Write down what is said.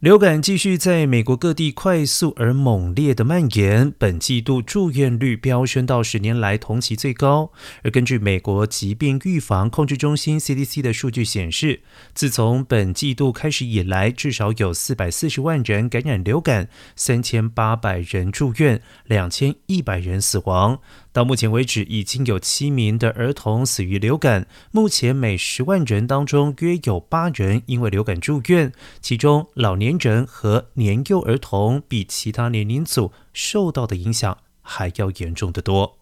流感继续在美国各地快速而猛烈的蔓延，本季度住院率飙升到十年来同期最高。而根据美国疾病预防控制中心 （CDC） 的数据显示，自从本季度开始以来，至少有四百四十万人感染流感，三千八百人住院，两千一百人死亡。到目前为止，已经有七名的儿童死于流感。目前每十万人当中，约有八人因为流感住院，其中老年年人和年幼儿童比其他年龄组受到的影响还要严重的多。